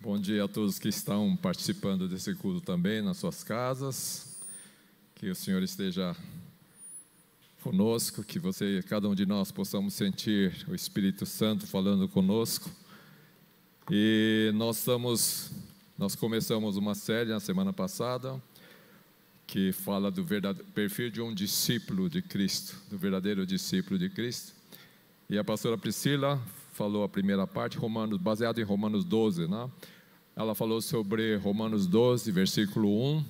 Bom dia a todos que estão participando desse culto também nas suas casas. Que o Senhor esteja conosco, que você, cada um de nós, possamos sentir o Espírito Santo falando conosco. E nós estamos, nós começamos uma série na semana passada que fala do perfil de um discípulo de Cristo, do verdadeiro discípulo de Cristo. E a pastora Priscila falou a primeira parte, Romanos, baseado em Romanos 12, né? Ela falou sobre Romanos 12, versículo 1,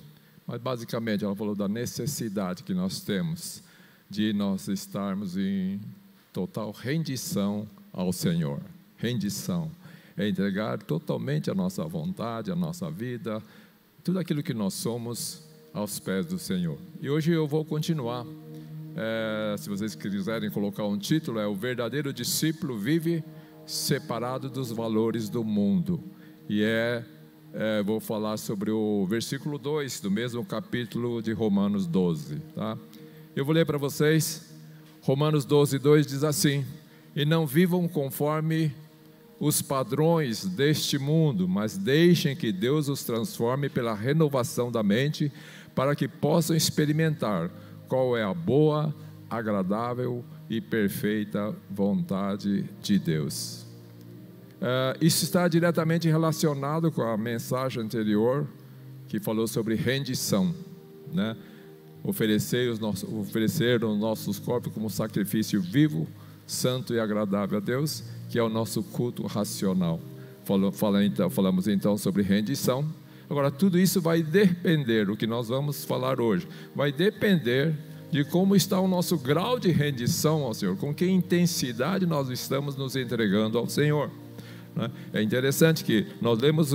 mas basicamente ela falou da necessidade que nós temos de nós estarmos em total rendição ao Senhor. Rendição é entregar totalmente a nossa vontade, a nossa vida, tudo aquilo que nós somos aos pés do Senhor. E hoje eu vou continuar. É, se vocês quiserem colocar um título, é O Verdadeiro Discípulo Vive Separado dos Valores do Mundo. E é, é, vou falar sobre o versículo 2 do mesmo capítulo de Romanos 12. Tá? Eu vou ler para vocês. Romanos 12, 2 diz assim: E não vivam conforme os padrões deste mundo, mas deixem que Deus os transforme pela renovação da mente para que possam experimentar qual é a boa, agradável e perfeita vontade de Deus. Uh, isso está diretamente relacionado com a mensagem anterior que falou sobre rendição, né? Oferecer os nossos, oferecer os nossos corpos como sacrifício vivo, santo e agradável a Deus, que é o nosso culto racional. Falou, fala, então, falamos então sobre rendição Agora, tudo isso vai depender, o que nós vamos falar hoje, vai depender de como está o nosso grau de rendição ao Senhor, com que intensidade nós estamos nos entregando ao Senhor. Né? É interessante que nós lemos,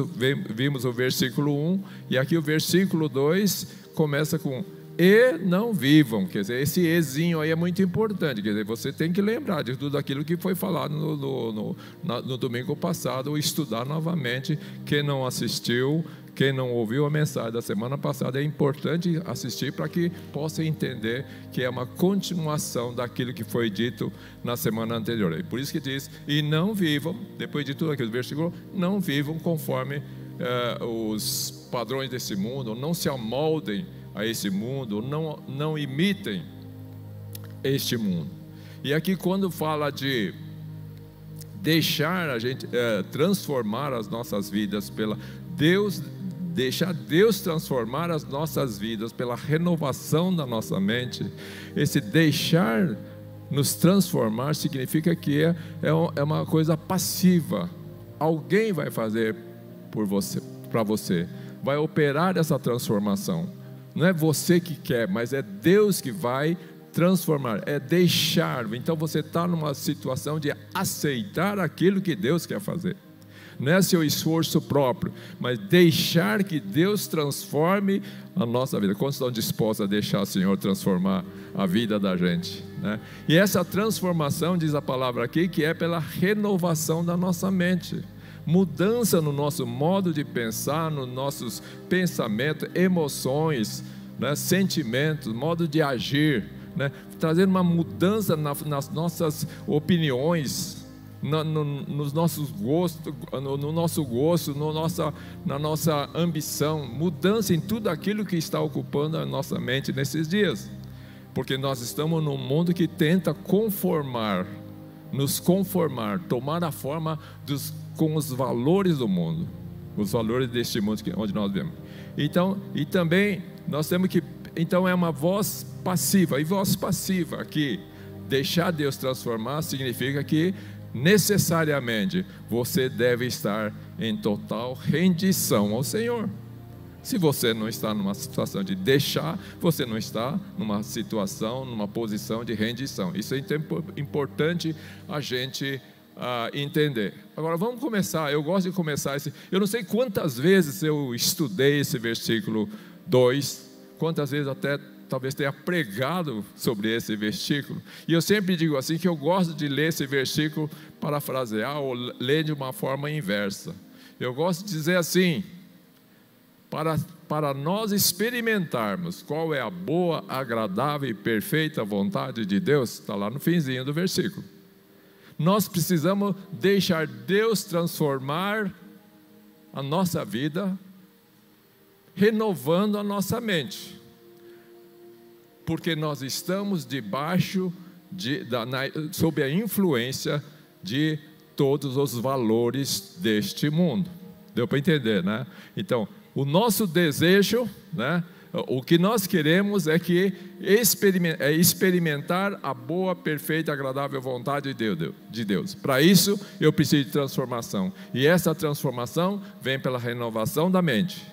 vimos o versículo 1 e aqui o versículo 2 começa com e não vivam. Quer dizer, esse ezinho aí é muito importante. Quer dizer, você tem que lembrar de tudo aquilo que foi falado no, no, no, no domingo passado, ou estudar novamente. Quem não assistiu, quem não ouviu a mensagem da semana passada, é importante assistir para que possa entender que é uma continuação daquilo que foi dito na semana anterior. E por isso que diz: e não vivam, depois de tudo aquilo, versículo, não vivam conforme eh, os padrões desse mundo, não se amoldem a esse mundo, não, não imitem este mundo. E aqui, quando fala de deixar a gente é, transformar as nossas vidas pela Deus deixar Deus transformar as nossas vidas pela renovação da nossa mente. Esse deixar nos transformar significa que é, é, é uma coisa passiva. Alguém vai fazer por você, para você, vai operar essa transformação. Não é você que quer, mas é Deus que vai transformar, é deixar. Então você está numa situação de aceitar aquilo que Deus quer fazer não é seu esforço próprio, mas deixar que Deus transforme a nossa vida. Quantos estão dispostos a deixar o Senhor transformar a vida da gente? Né? E essa transformação, diz a palavra aqui, que é pela renovação da nossa mente. Mudança no nosso modo de pensar, nos nossos pensamentos, emoções, né? sentimentos, modo de agir, né? trazer uma mudança nas nossas opiniões, no, no, nos nossos gostos, no, no, nosso gosto, no nossa, na nossa ambição, mudança em tudo aquilo que está ocupando a nossa mente nesses dias. Porque nós estamos num mundo que tenta conformar, nos conformar, tomar a forma dos, com os valores do mundo, os valores deste mundo onde nós vivemos. Então, e também nós temos que, então é uma voz passiva, e voz passiva aqui, deixar Deus transformar significa que necessariamente você deve estar em total rendição ao Senhor. Se você não está numa situação de deixar, você não está numa situação, numa posição de rendição. Isso é importante a gente uh, entender. Agora vamos começar. Eu gosto de começar esse. Eu não sei quantas vezes eu estudei esse versículo 2, quantas vezes até talvez tenha pregado sobre esse versículo. E eu sempre digo assim que eu gosto de ler esse versículo parafrasear ou ler de uma forma inversa. Eu gosto de dizer assim: para, para nós experimentarmos qual é a boa, agradável e perfeita vontade de Deus, está lá no finzinho do versículo. Nós precisamos deixar Deus transformar a nossa vida, renovando a nossa mente, porque nós estamos debaixo de, da, na, sob a influência de todos os valores deste mundo. Deu para entender, né? Então, o nosso desejo, né? O que nós queremos é que é experimentar a boa, perfeita, agradável vontade de Deus. Para isso, eu preciso de transformação. E essa transformação vem pela renovação da mente.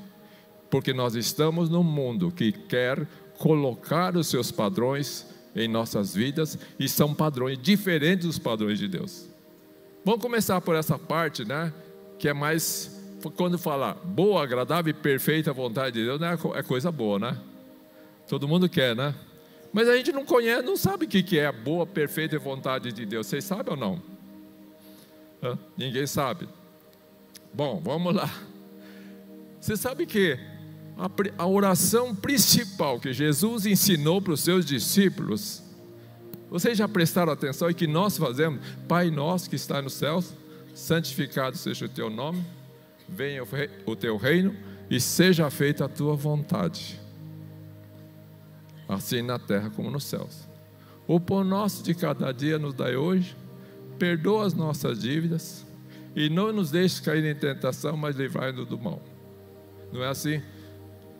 Porque nós estamos num mundo que quer colocar os seus padrões em nossas vidas e são padrões diferentes dos padrões de Deus. Vamos começar por essa parte, né? Que é mais quando fala boa, agradável e perfeita vontade de Deus, né, é coisa boa, né? Todo mundo quer, né? Mas a gente não conhece, não sabe o que é a boa, perfeita vontade de Deus. Vocês sabem ou não? Hã? Ninguém sabe. Bom, vamos lá. Você sabe que a, oração principal que Jesus ensinou para os seus discípulos, vocês já prestaram atenção e que nós fazemos? Pai nosso que está nos céus, santificado seja o teu nome venha o teu reino e seja feita a tua vontade, assim na terra como nos céus. O pão nosso de cada dia nos dai hoje, perdoa as nossas dívidas e não nos deixe cair em tentação, mas livrai-nos do mal. Não é assim?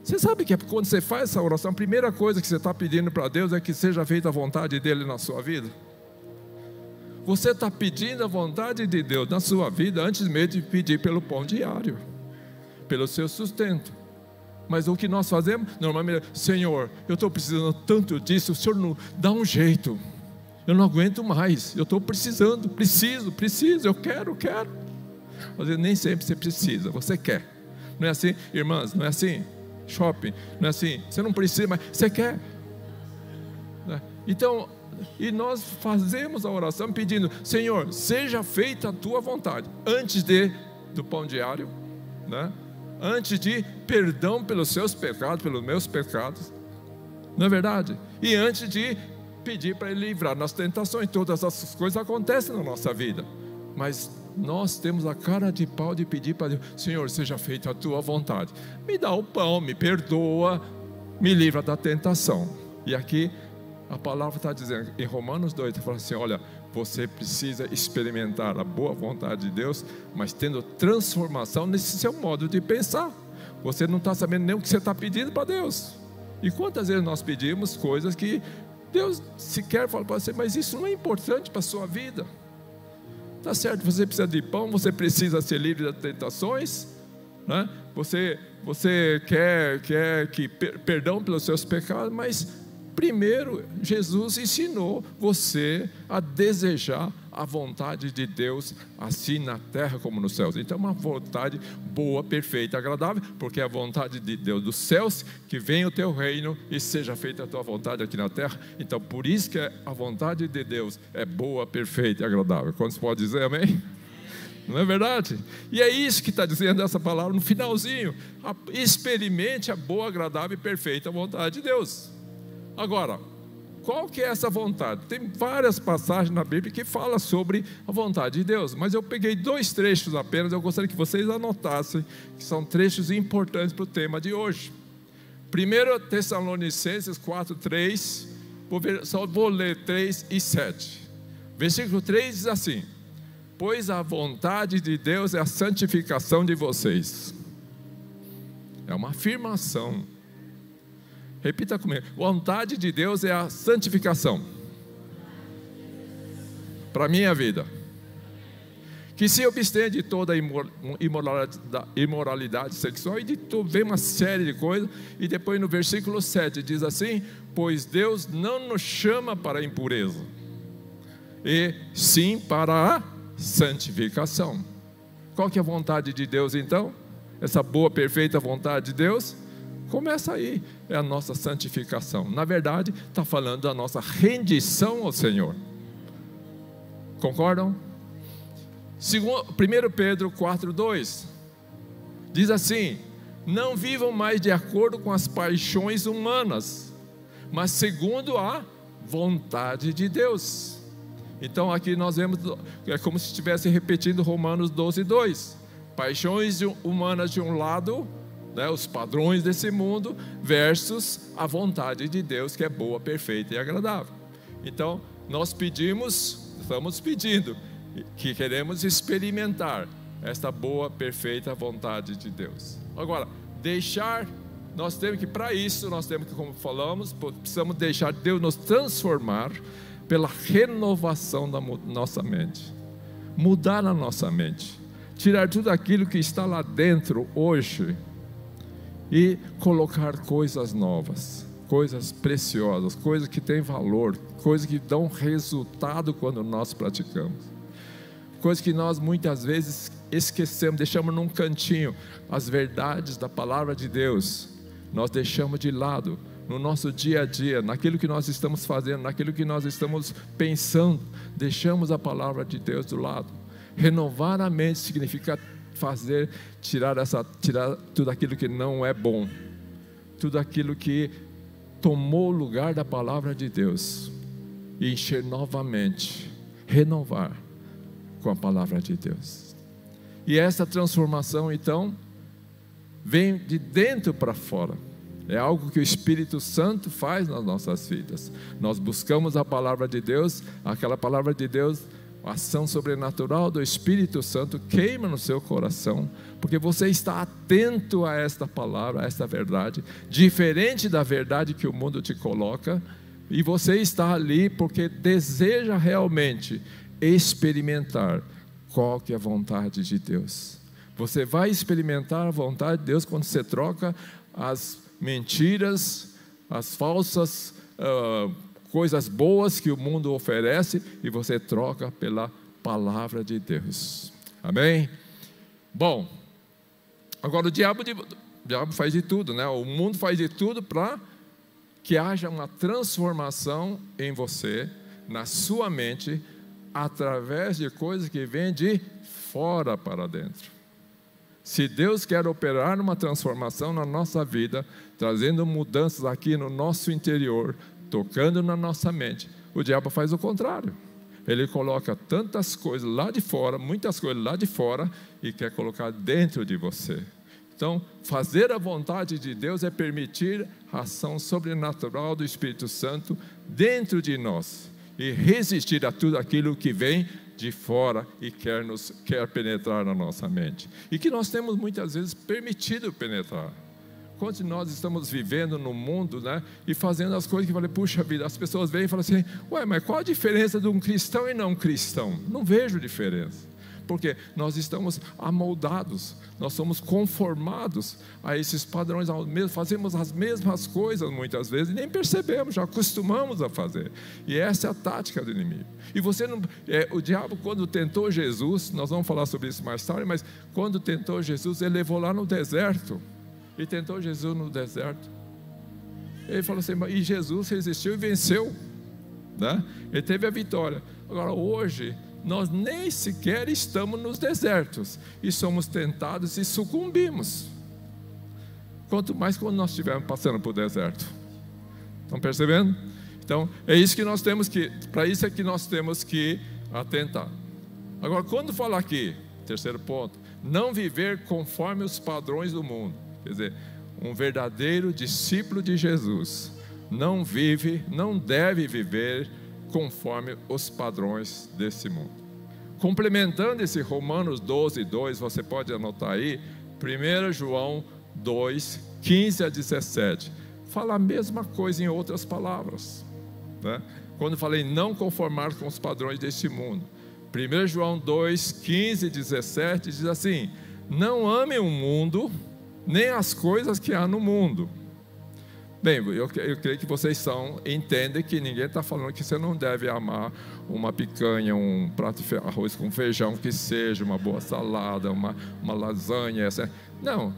Você sabe que quando você faz essa oração, a primeira coisa que você está pedindo para Deus é que seja feita a vontade dEle na sua vida? Você está pedindo a vontade de Deus na sua vida antes mesmo de pedir pelo pão diário, pelo seu sustento. Mas o que nós fazemos? Normalmente, Senhor, eu estou precisando tanto disso, o Senhor não dá um jeito. Eu não aguento mais, eu estou precisando, preciso, preciso, eu quero, quero. Mas nem sempre você precisa, você quer. Não é assim, irmãs, não é assim? Shopping, não é assim, você não precisa, mas você quer. Né? Então, e nós fazemos a oração pedindo: Senhor, seja feita a tua vontade, antes de do pão diário, né? antes de perdão pelos seus pecados, pelos meus pecados, não é verdade? E antes de pedir para Ele livrar nas tentações, todas essas coisas acontecem na nossa vida, mas nós temos a cara de pau de pedir para Deus: Senhor, seja feita a tua vontade, me dá o pão, me perdoa, me livra da tentação. E aqui a palavra está dizendo, em Romanos 2, está falando assim: olha, você precisa experimentar a boa vontade de Deus, mas tendo transformação nesse seu modo de pensar. Você não está sabendo nem o que você está pedindo para Deus. E quantas vezes nós pedimos coisas que Deus sequer fala para você, mas isso não é importante para a sua vida. Tá certo, você precisa de pão, você precisa ser livre das tentações, né? você, você quer, quer que perdão pelos seus pecados, mas Primeiro, Jesus ensinou você a desejar a vontade de Deus, assim na terra como nos céus. Então, uma vontade boa, perfeita, agradável, porque é a vontade de Deus dos céus, que venha o teu reino e seja feita a tua vontade aqui na terra. Então, por isso que a vontade de Deus é boa, perfeita e agradável. Quantos pode dizer amém? Não é verdade? E é isso que está dizendo essa palavra no finalzinho. Experimente a boa, agradável e perfeita vontade de Deus. Agora, qual que é essa vontade? Tem várias passagens na Bíblia que falam sobre a vontade de Deus, mas eu peguei dois trechos apenas, eu gostaria que vocês anotassem, que são trechos importantes para o tema de hoje. Primeiro Tessalonicenses 4, 3, vou ver, só vou ler 3 e 7. Versículo 3 diz assim: Pois a vontade de Deus é a santificação de vocês. É uma afirmação Repita comigo. Vontade de Deus é a santificação. Para minha vida. Que se abstenha de toda imoralidade, imoralidade sexual e de vem uma série de coisas. E depois no versículo 7 diz assim: Pois Deus não nos chama para a impureza, e sim para a santificação. Qual que é a vontade de Deus então? Essa boa, perfeita vontade de Deus? Começa aí, é a nossa santificação. Na verdade, está falando da nossa rendição ao Senhor. Concordam? Segundo, 1 Pedro 4,2 diz assim: Não vivam mais de acordo com as paixões humanas, mas segundo a vontade de Deus. Então aqui nós vemos, é como se estivesse repetindo Romanos 12, 2 paixões humanas de um lado, né, os padrões desse mundo, versus a vontade de Deus que é boa, perfeita e agradável. Então, nós pedimos, estamos pedindo, que queremos experimentar esta boa, perfeita vontade de Deus. Agora, deixar, nós temos que, para isso, nós temos que, como falamos, precisamos deixar Deus nos transformar pela renovação da nossa mente, mudar a nossa mente, tirar tudo aquilo que está lá dentro hoje e colocar coisas novas, coisas preciosas, coisas que têm valor, coisas que dão resultado quando nós praticamos. Coisas que nós muitas vezes esquecemos, deixamos num cantinho as verdades da palavra de Deus, nós deixamos de lado no nosso dia a dia, naquilo que nós estamos fazendo, naquilo que nós estamos pensando, deixamos a palavra de Deus do lado. Renovar a mente significa fazer, tirar, essa, tirar tudo aquilo que não é bom, tudo aquilo que tomou o lugar da palavra de Deus e encher novamente, renovar com a palavra de Deus. E essa transformação, então, vem de dentro para fora. É algo que o Espírito Santo faz nas nossas vidas. Nós buscamos a palavra de Deus, aquela palavra de Deus, a ação sobrenatural do Espírito Santo queima no seu coração, porque você está atento a esta palavra, a esta verdade, diferente da verdade que o mundo te coloca, e você está ali porque deseja realmente experimentar qual que é a vontade de Deus. Você vai experimentar a vontade de Deus quando você troca as mentiras, as falsas uh, coisas boas que o mundo oferece e você troca pela palavra de Deus. Amém? Bom, agora o diabo, o diabo faz de tudo, né? O mundo faz de tudo para que haja uma transformação em você, na sua mente, através de coisas que vêm de fora para dentro. Se Deus quer operar uma transformação na nossa vida, trazendo mudanças aqui no nosso interior, tocando na nossa mente, o diabo faz o contrário. Ele coloca tantas coisas lá de fora, muitas coisas lá de fora, e quer colocar dentro de você. Então, fazer a vontade de Deus é permitir a ação sobrenatural do Espírito Santo dentro de nós e resistir a tudo aquilo que vem de fora e quer, nos, quer penetrar na nossa mente. E que nós temos muitas vezes permitido penetrar. Quando nós estamos vivendo no mundo né, e fazendo as coisas que falei, puxa vida, as pessoas vêm e falam assim: ué, mas qual a diferença de um cristão e não cristão? Não vejo diferença porque nós estamos amoldados, nós somos conformados a esses padrões, fazemos as mesmas coisas muitas vezes e nem percebemos, já acostumamos a fazer. E essa é a tática do inimigo. E você não, é, o diabo quando tentou Jesus, nós vamos falar sobre isso mais tarde, mas quando tentou Jesus, ele levou lá no deserto e tentou Jesus no deserto. Ele falou assim, e Jesus resistiu e venceu, né? Ele teve a vitória. Agora hoje nós nem sequer estamos nos desertos e somos tentados e sucumbimos. Quanto mais quando nós estivermos passando por deserto. Estão percebendo? Então, é isso que nós temos que, para isso é que nós temos que atentar. Agora, quando fala aqui, terceiro ponto, não viver conforme os padrões do mundo. Quer dizer, um verdadeiro discípulo de Jesus não vive, não deve viver conforme os padrões desse mundo. Complementando esse Romanos 12, 2, você pode anotar aí, 1 João 2, 15 a 17. Fala a mesma coisa em outras palavras. Né? Quando falei não conformar com os padrões deste mundo. 1 João 2, 15 e 17 diz assim: Não ame o mundo, nem as coisas que há no mundo. Bem, eu, eu creio que vocês são, entendem que ninguém está falando que você não deve amar uma picanha, um prato de arroz com feijão, que seja, uma boa salada, uma, uma lasanha. Essa. Não.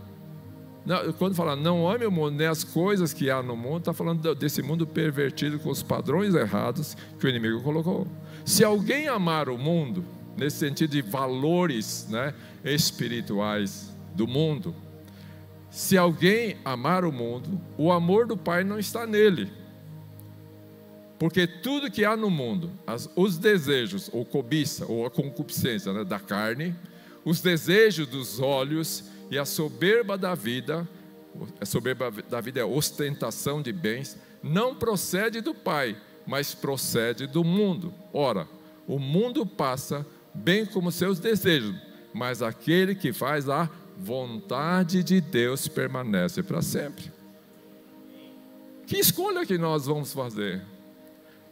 não. Quando fala não ame o mundo, nem as coisas que há no mundo, está falando desse mundo pervertido com os padrões errados que o inimigo colocou. Se alguém amar o mundo, nesse sentido de valores né, espirituais do mundo, se alguém amar o mundo, o amor do Pai não está nele. Porque tudo que há no mundo, as, os desejos, ou cobiça, ou a concupiscência né, da carne, os desejos dos olhos e a soberba da vida, a soberba da vida é ostentação de bens, não procede do Pai, mas procede do mundo. Ora, o mundo passa, bem como seus desejos, mas aquele que faz a vontade de Deus permanece para sempre. Que escolha que nós vamos fazer?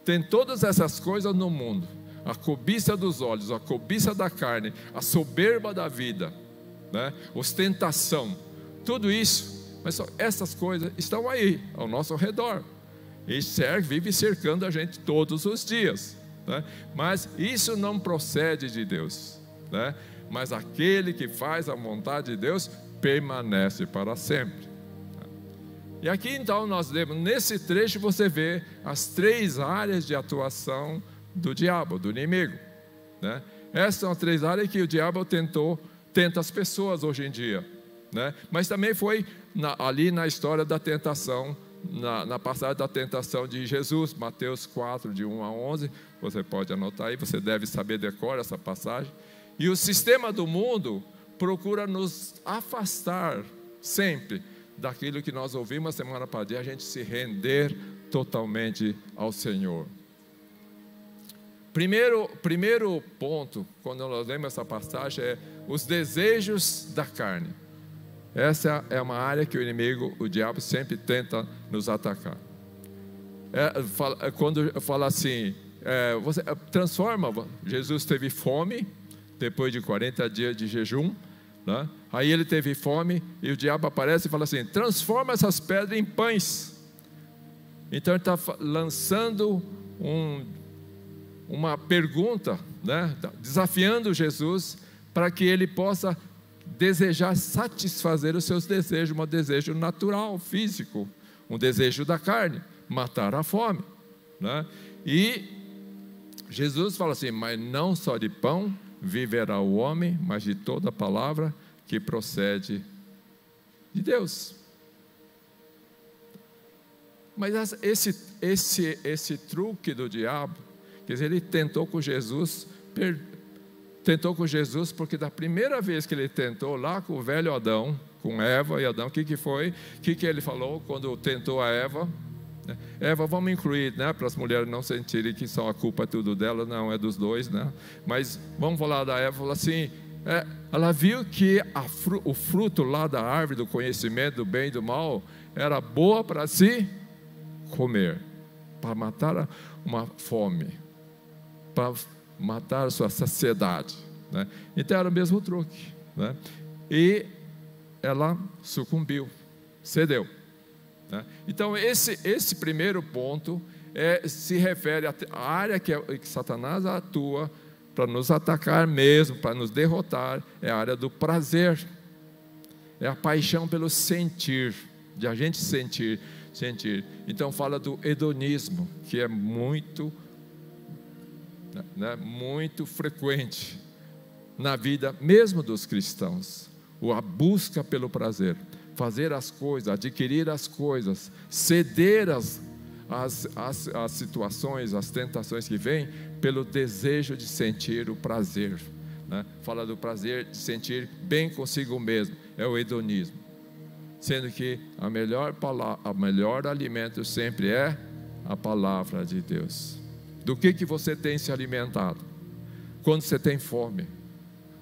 Tem todas essas coisas no mundo: a cobiça dos olhos, a cobiça da carne, a soberba da vida, né? ostentação, tudo isso, mas só essas coisas estão aí, ao nosso redor, e serve, vive cercando a gente todos os dias, né? mas isso não procede de Deus, né? Mas aquele que faz a vontade de Deus permanece para sempre. E aqui então nós lemos, nesse trecho você vê as três áreas de atuação do diabo, do inimigo. Né? Essas são as três áreas que o diabo tentou, tenta as pessoas hoje em dia. Né? Mas também foi na, ali na história da tentação, na, na, passagem da tentação de Jesus, Mateus 4, de 1 a 11. Você pode anotar aí, você deve saber decor essa passagem. E o sistema do mundo procura nos afastar sempre daquilo que nós ouvimos semana passada, a gente se render totalmente ao Senhor. Primeiro, primeiro ponto, quando nós lemos essa passagem, é os desejos da carne. Essa é uma área que o inimigo, o diabo, sempre tenta nos atacar. É, fala, quando fala assim, é, você é, transforma, Jesus teve fome, depois de 40 dias de jejum, né? Aí ele teve fome e o diabo aparece e fala assim: transforma essas pedras em pães. Então ele está lançando um, uma pergunta, né? Tá desafiando Jesus para que ele possa desejar satisfazer os seus desejos, um desejo natural, físico, um desejo da carne, matar a fome. Né? E Jesus fala assim: mas não só de pão viverá o homem, mas de toda palavra que procede de Deus. Mas esse, esse, esse truque do diabo, quer dizer, ele tentou com Jesus, per, tentou com Jesus, porque da primeira vez que ele tentou lá com o velho Adão, com Eva e Adão, o que, que foi? O que, que ele falou quando tentou a Eva? Eva, vamos incluir, né, para as mulheres não sentirem que só a culpa é tudo dela, não, é dos dois, né? Mas vamos falar da Eva, falar assim, é, ela viu que fru, o fruto lá da árvore do conhecimento do bem e do mal era boa para se comer, para matar uma fome, para matar a sua saciedade. Né? Então era o mesmo truque. Né? E ela sucumbiu, cedeu. Né? Então, esse, esse primeiro ponto é, se refere à área que, que Satanás atua para nos atacar mesmo, para nos derrotar, é a área do prazer. É a paixão pelo sentir, de a gente sentir, sentir. Então fala do hedonismo, que é muito, né, muito frequente na vida mesmo dos cristãos. A busca pelo prazer fazer as coisas, adquirir as coisas, ceder as, as, as, as situações, as tentações que vêm, pelo desejo de sentir o prazer. Né? Fala do prazer de sentir bem consigo mesmo, é o hedonismo. Sendo que a melhor, palavra, melhor alimento sempre é a palavra de Deus. Do que, que você tem se alimentado? Quando você tem fome,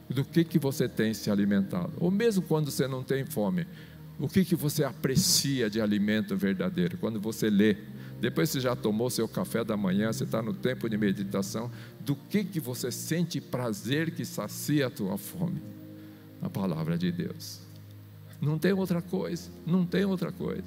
do que, que você tem se alimentado? Ou mesmo quando você não tem fome, o que, que você aprecia de alimento verdadeiro? Quando você lê, depois você já tomou seu café da manhã, você está no tempo de meditação, do que, que você sente prazer que sacia a tua fome? A palavra de Deus. Não tem outra coisa, não tem outra coisa.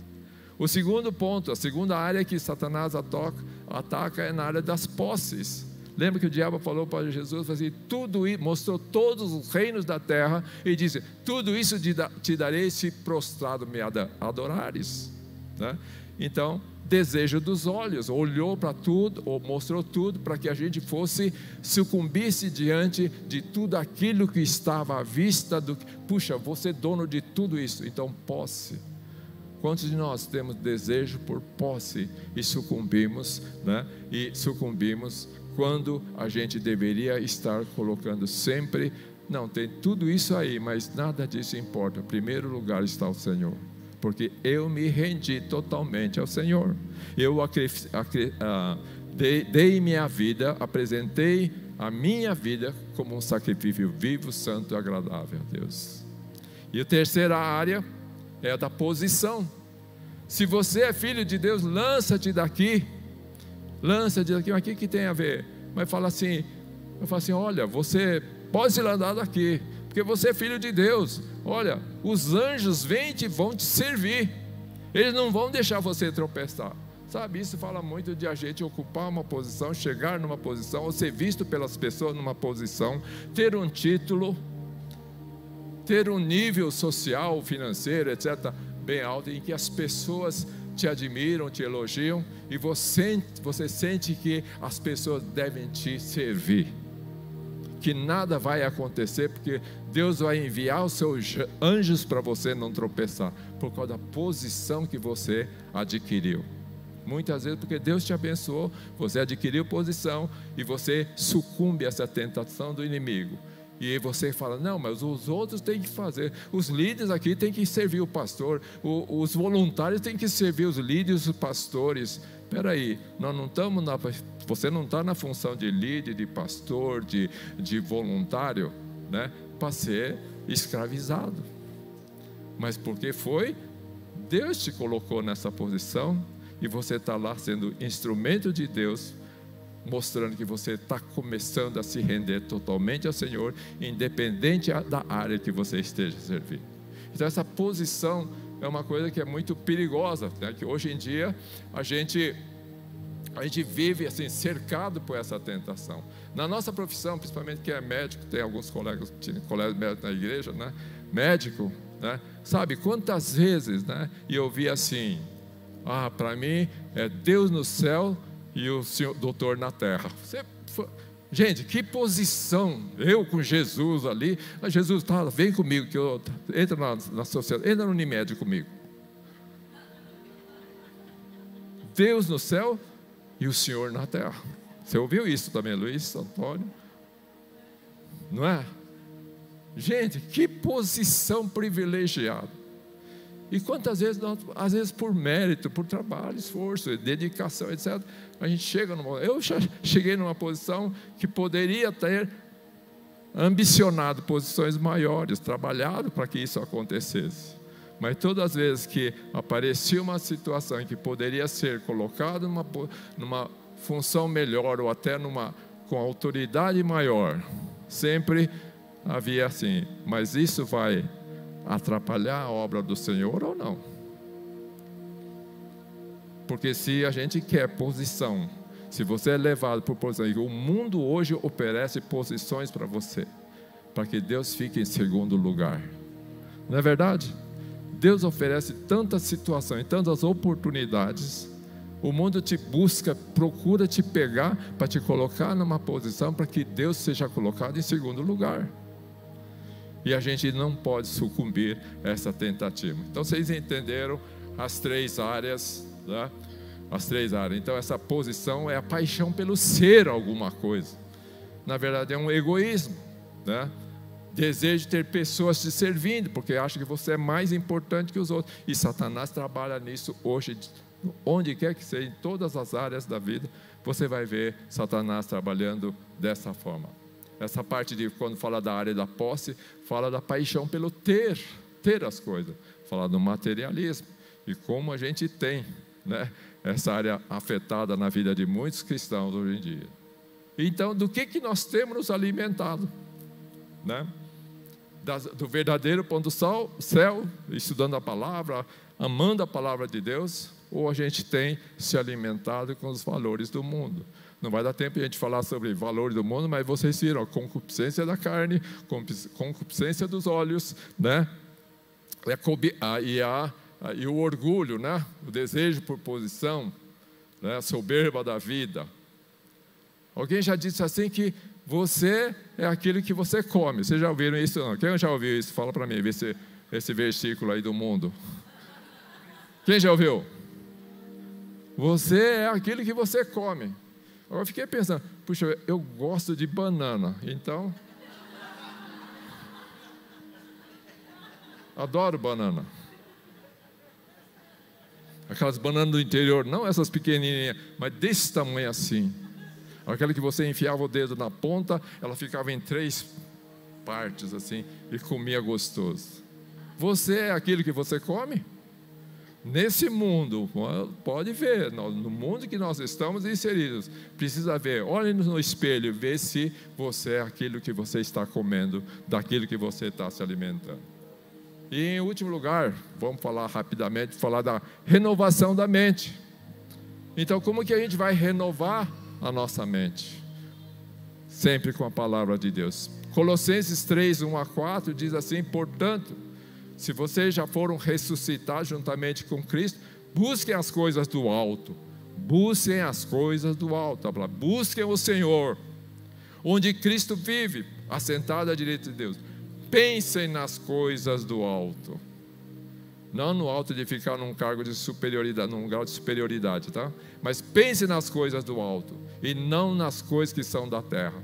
O segundo ponto, a segunda área que Satanás ataca, ataca é na área das posses. Lembra que o diabo falou para Jesus, assim, tudo mostrou todos os reinos da terra e disse: Tudo isso te darei se prostrado me adorares. Né? Então, desejo dos olhos, olhou para tudo, ou mostrou tudo para que a gente fosse sucumbisse diante de tudo aquilo que estava à vista do puxa, você é dono de tudo isso, então posse. Quantos de nós temos desejo por posse e sucumbimos, né? E sucumbimos quando a gente deveria estar colocando sempre Não, tem tudo isso aí, mas nada disso importa. Em primeiro lugar está o Senhor, porque eu me rendi totalmente ao Senhor. Eu ah, dei, dei minha vida, apresentei a minha vida como um sacrifício vivo, santo e agradável a Deus. E a terceira área é a da posição. Se você é filho de Deus, lança-te daqui. Lança-te daqui. Mas o que, que tem a ver? Mas fala assim: eu falo assim, olha, você pode se andar daqui, porque você é filho de Deus. Olha, os anjos vêm e vão te servir. Eles não vão deixar você tropeçar. Sabe, isso fala muito de a gente ocupar uma posição, chegar numa posição, ou ser visto pelas pessoas numa posição, ter um título, ter um nível social, financeiro, etc., bem alto, em que as pessoas te admiram, te elogiam, e você, você sente que as pessoas devem te servir. Que nada vai acontecer, porque Deus vai enviar os seus anjos para você não tropeçar, por causa da posição que você adquiriu. Muitas vezes porque Deus te abençoou, você adquiriu posição e você sucumbe a essa tentação do inimigo. E você fala: não, mas os outros têm que fazer, os líderes aqui têm que servir o pastor, os voluntários têm que servir os líderes, os pastores. Espera aí, nós não estamos na, você não está na função de líder, de pastor, de, de voluntário, né, para ser escravizado. Mas porque foi, Deus te colocou nessa posição e você está lá sendo instrumento de Deus, mostrando que você está começando a se render totalmente ao Senhor, independente da área que você esteja servindo. Então, essa posição é uma coisa que é muito perigosa, né? que hoje em dia a gente a gente vive assim cercado por essa tentação. Na nossa profissão, principalmente que é médico, tem alguns colegas, colegas médicos na igreja, né? Médico, né? Sabe quantas vezes, né? E eu vi assim, ah, para mim é Deus no céu e o senhor, doutor na terra. Você, gente, que posição! Eu com Jesus ali. Jesus, tá, vem comigo, que eu entra na, na sociedade, entra no Unimed comigo. Deus no céu e o Senhor na terra. Você ouviu isso também, Luiz Antônio? Não é? Gente, que posição privilegiada. E quantas vezes, nós, às vezes por mérito, por trabalho, esforço, dedicação, etc., a gente chega numa. Eu já cheguei numa posição que poderia ter ambicionado posições maiores, trabalhado para que isso acontecesse. Mas todas as vezes que aparecia uma situação em que poderia ser colocado numa, numa função melhor ou até numa com autoridade maior, sempre havia assim, mas isso vai atrapalhar a obra do Senhor ou não. Porque se a gente quer posição, se você é levado por posição, o mundo hoje oferece posições para você, para que Deus fique em segundo lugar. Não é verdade? Deus oferece tantas situações, tantas oportunidades. O mundo te busca, procura te pegar para te colocar numa posição para que Deus seja colocado em segundo lugar. E a gente não pode sucumbir a essa tentativa. Então vocês entenderam as três áreas, né? As três áreas. Então essa posição é a paixão pelo ser alguma coisa. Na verdade é um egoísmo, né? Desejo de ter pessoas te servindo, porque acha que você é mais importante que os outros. E Satanás trabalha nisso hoje, onde quer que seja, em todas as áreas da vida, você vai ver Satanás trabalhando dessa forma. Essa parte de quando fala da área da posse, fala da paixão pelo ter, ter as coisas. Fala do materialismo e como a gente tem, né, essa área afetada na vida de muitos cristãos hoje em dia. Então, do que que nós temos nos alimentado, né? do verdadeiro pão do sol, céu, estudando a palavra, amando a palavra de Deus, ou a gente tem se alimentado com os valores do mundo. Não vai dar tempo de a gente falar sobre valores do mundo, mas vocês viram concupiscência da carne, concupiscência dos olhos, né? E, a, e o orgulho, né? O desejo por posição, né? a soberba da vida. Alguém já disse assim que você é aquilo que você come. Vocês já ouviram isso? Não? Quem já ouviu isso? Fala para mim, esse, esse versículo aí do mundo. Quem já ouviu? Você é aquilo que você come. Eu fiquei pensando, puxa, eu gosto de banana, então. Adoro banana. Aquelas bananas do interior, não essas pequenininhas, mas desse tamanho assim. Aquela que você enfiava o dedo na ponta, ela ficava em três partes assim e comia gostoso. Você é aquilo que você come? Nesse mundo, pode ver, no mundo que nós estamos inseridos, precisa ver, olhe no espelho, vê se você é aquilo que você está comendo, daquilo que você está se alimentando. E em último lugar, vamos falar rapidamente, falar da renovação da mente. Então, como que a gente vai renovar a nossa mente? Sempre com a palavra de Deus. Colossenses 3, 1 a 4 diz assim: portanto, se vocês já foram ressuscitados juntamente com Cristo, busquem as coisas do alto. Busquem as coisas do alto. Busquem o Senhor, onde Cristo vive, assentado à direita de Deus. Pensem nas coisas do alto. Não no alto de ficar num cargo de superioridade, num grau de superioridade, tá? Mas pense nas coisas do alto e não nas coisas que são da terra.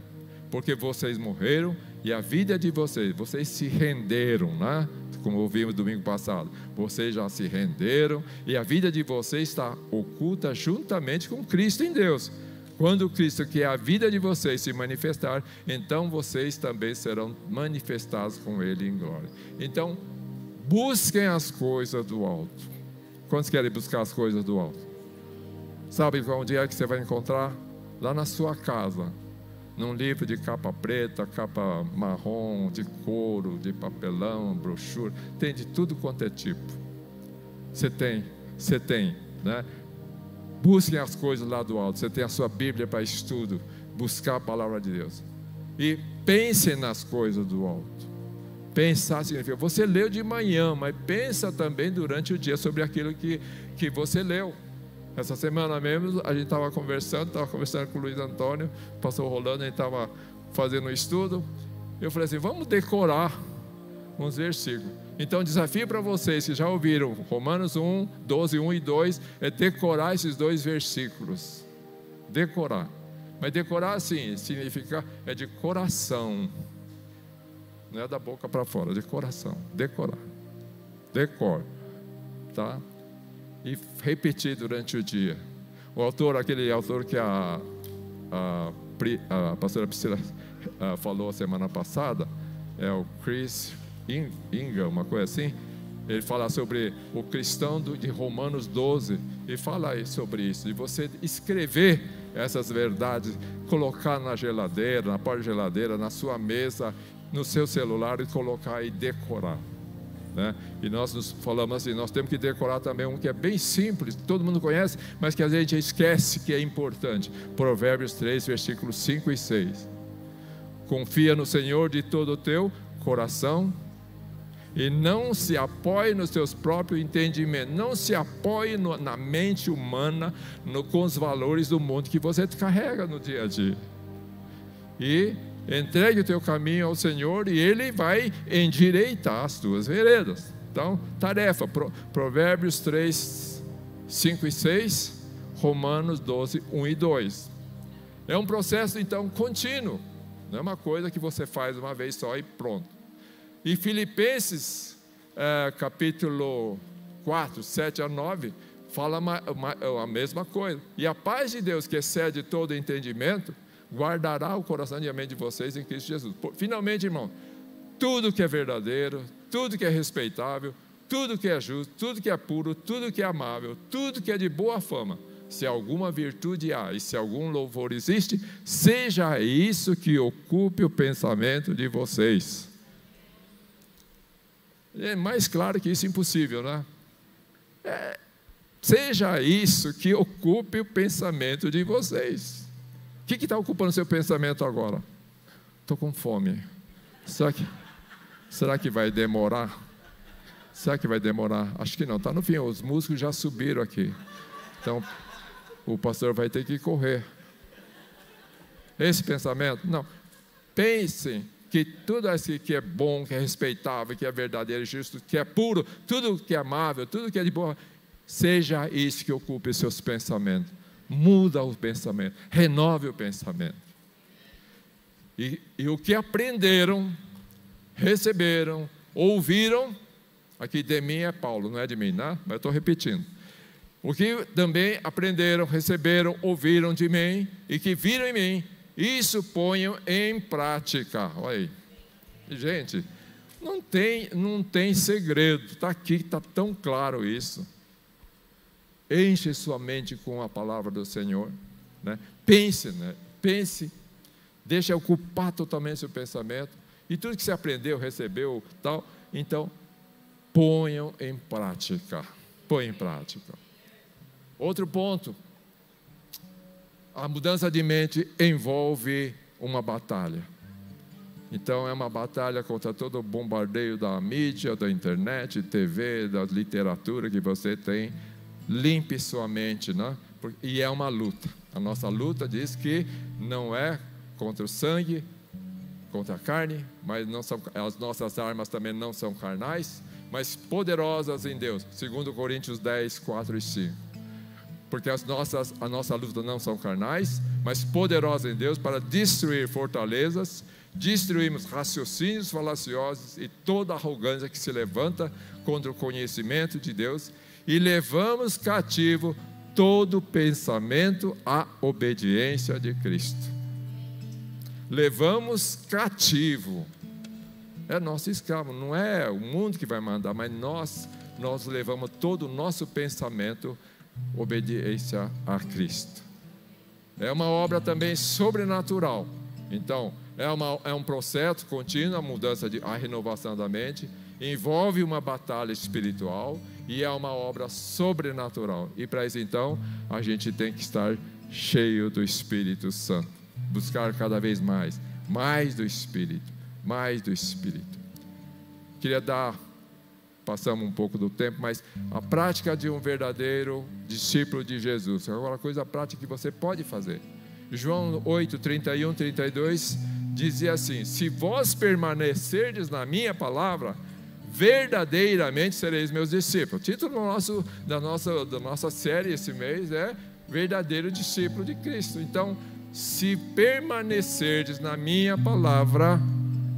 Porque vocês morreram e a vida de vocês, vocês se renderam, né? como ouvimos domingo passado. Vocês já se renderam e a vida de vocês está oculta juntamente com Cristo em Deus. Quando Cristo, que é a vida de vocês, se manifestar, então vocês também serão manifestados com Ele em glória. Então, busquem as coisas do alto. Quantos querem buscar as coisas do alto? Sabe onde é que você vai encontrar? Lá na sua casa num livro de capa preta, capa marrom, de couro, de papelão, brochura, tem de tudo quanto é tipo. Você tem, você tem, né? Busquem as coisas lá do alto. Você tem a sua Bíblia para estudo, buscar a palavra de Deus. E pensem nas coisas do alto. Pensar significa, você leu de manhã, mas pensa também durante o dia sobre aquilo que, que você leu. Essa semana mesmo a gente estava conversando, estava conversando com o Luiz Antônio, passou rolando, a gente estava fazendo um estudo. Eu falei assim: vamos decorar uns versículos. Então, desafio para vocês que já ouviram Romanos 1, 12, 1 e 2, é decorar esses dois versículos. Decorar. Mas decorar assim, significa, é de coração. Não é da boca para fora, é de coração. Decorar. Decor. Tá? E repetir durante o dia. O autor, aquele autor que a, a, a pastora Priscila a, falou a semana passada, é o Chris Inga, uma coisa assim. Ele fala sobre o cristão de Romanos 12 e fala sobre isso. E você escrever essas verdades, colocar na geladeira, na porta-geladeira, na sua mesa, no seu celular e colocar e decorar. Né? E nós nos falamos assim, nós temos que decorar também um que é bem simples, todo mundo conhece, mas que a gente esquece que é importante. Provérbios 3, versículos 5 e 6. Confia no Senhor de todo o teu coração e não se apoie nos seus próprios entendimentos, não se apoie no, na mente humana, no, com os valores do mundo que você carrega no dia a dia. E Entregue o teu caminho ao Senhor e Ele vai endireitar as tuas veredas. Então, tarefa, Provérbios 3, 5 e 6, Romanos 12, 1 e 2. É um processo, então, contínuo. Não é uma coisa que você faz uma vez só e pronto. E Filipenses, é, capítulo 4, 7 a 9, fala a mesma coisa. E a paz de Deus, que excede todo entendimento, guardará o coração e a mente de vocês em Cristo Jesus. Finalmente, irmão, tudo que é verdadeiro, tudo que é respeitável, tudo que é justo, tudo que é puro, tudo que é amável, tudo que é de boa fama, se alguma virtude há e se algum louvor existe, seja isso que ocupe o pensamento de vocês. É mais claro que isso é impossível, né? É, seja isso que ocupe o pensamento de vocês que está ocupando seu pensamento agora? Estou com fome. Será que, será que vai demorar? Será que vai demorar? Acho que não. Está no fim. Os músicos já subiram aqui. Então, o pastor vai ter que correr. Esse pensamento? Não. Pensem que tudo isso que é bom, que é respeitável, que é verdadeiro, justo, que é puro, tudo que é amável, tudo que é de boa, seja isso que ocupe seus pensamentos muda o pensamento, renove o pensamento. E, e o que aprenderam, receberam, ouviram, Aqui de mim é Paulo, não é de mim, né? Mas estou repetindo. O que também aprenderam, receberam, ouviram de mim e que viram em mim, isso ponham em prática. Olha aí. Gente, não tem, não tem segredo, está aqui, está tão claro isso. Enche sua mente com a palavra do Senhor. Né? Pense, né? pense, deixa ocupar totalmente seu pensamento. E tudo que você aprendeu, recebeu, tal, então ponham em prática. Põe em prática. Outro ponto. A mudança de mente envolve uma batalha. Então é uma batalha contra todo o bombardeio da mídia, da internet, TV, da literatura que você tem. Limpe sua mente, né? E é uma luta. A nossa luta diz que não é contra o sangue, contra a carne, mas não são, as nossas armas também não são carnais, mas poderosas em Deus. Segundo Coríntios 10, 4 e 5. Porque as nossas, a nossa luta não são carnais, mas poderosas em Deus para destruir fortalezas destruímos raciocínios falaciosos e toda arrogância que se levanta contra o conhecimento de Deus e levamos cativo todo pensamento à obediência de Cristo. Levamos cativo. É nosso escravo, não é o mundo que vai mandar, mas nós nós levamos todo o nosso pensamento obediência a Cristo. É uma obra também sobrenatural. Então, é, uma, é um processo contínuo, a mudança, de, a renovação da mente, envolve uma batalha espiritual e é uma obra sobrenatural. E para isso, então, a gente tem que estar cheio do Espírito Santo, buscar cada vez mais, mais do Espírito, mais do Espírito. Queria dar, passamos um pouco do tempo, mas a prática de um verdadeiro discípulo de Jesus, é uma coisa prática que você pode fazer. João 8, 31, 32 dizia assim: Se vós permanecerdes na minha palavra, verdadeiramente sereis meus discípulos. O título do nosso, da, nossa, da nossa série esse mês é Verdadeiro Discípulo de Cristo. Então, se permanecerdes na minha palavra,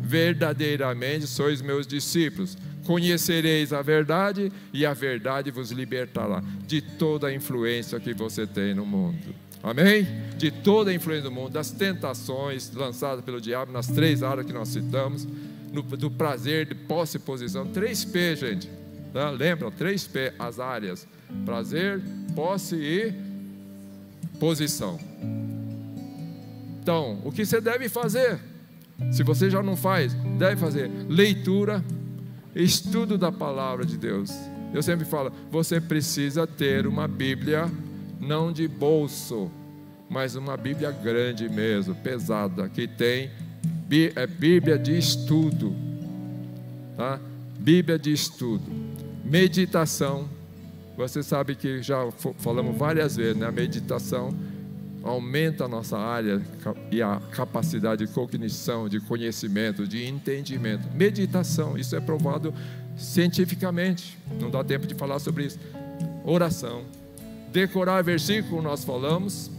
verdadeiramente sois meus discípulos. Conhecereis a verdade e a verdade vos libertará de toda a influência que você tem no mundo. Amém? De toda a influência do mundo, das tentações lançadas pelo diabo nas três áreas que nós citamos, no, do prazer, de posse e posição. Três P, gente. Tá? Lembram? Três P, as áreas: prazer, posse e posição. Então, o que você deve fazer? Se você já não faz, deve fazer leitura, estudo da palavra de Deus. Eu sempre falo, você precisa ter uma Bíblia não de bolso, mas uma Bíblia grande mesmo, pesada, que tem Bíblia de estudo, tá? Bíblia de estudo, meditação. Você sabe que já falamos várias vezes, né? A meditação aumenta a nossa área e a capacidade de cognição, de conhecimento, de entendimento. Meditação, isso é provado cientificamente. Não dá tempo de falar sobre isso. Oração, decorar versículo, nós falamos,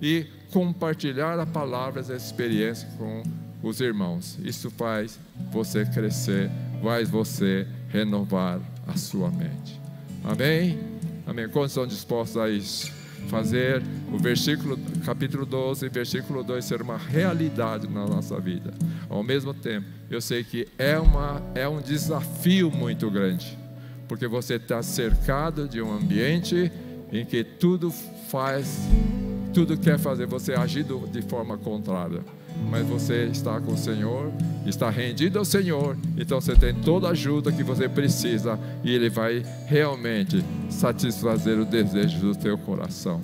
e compartilhar a palavra, a experiência com os irmãos. Isso faz você crescer, faz você renovar a sua mente. Amém? Amém. Quantos estão dispostos a isso? Fazer o versículo, capítulo 12, versículo 2 ser uma realidade na nossa vida. Ao mesmo tempo, eu sei que é, uma, é um desafio muito grande, porque você está cercado de um ambiente em que tudo faz, tudo quer fazer você agir de forma contrária. Mas você está com o Senhor, está rendido ao Senhor, então você tem toda a ajuda que você precisa e Ele vai realmente satisfazer o desejo do teu coração.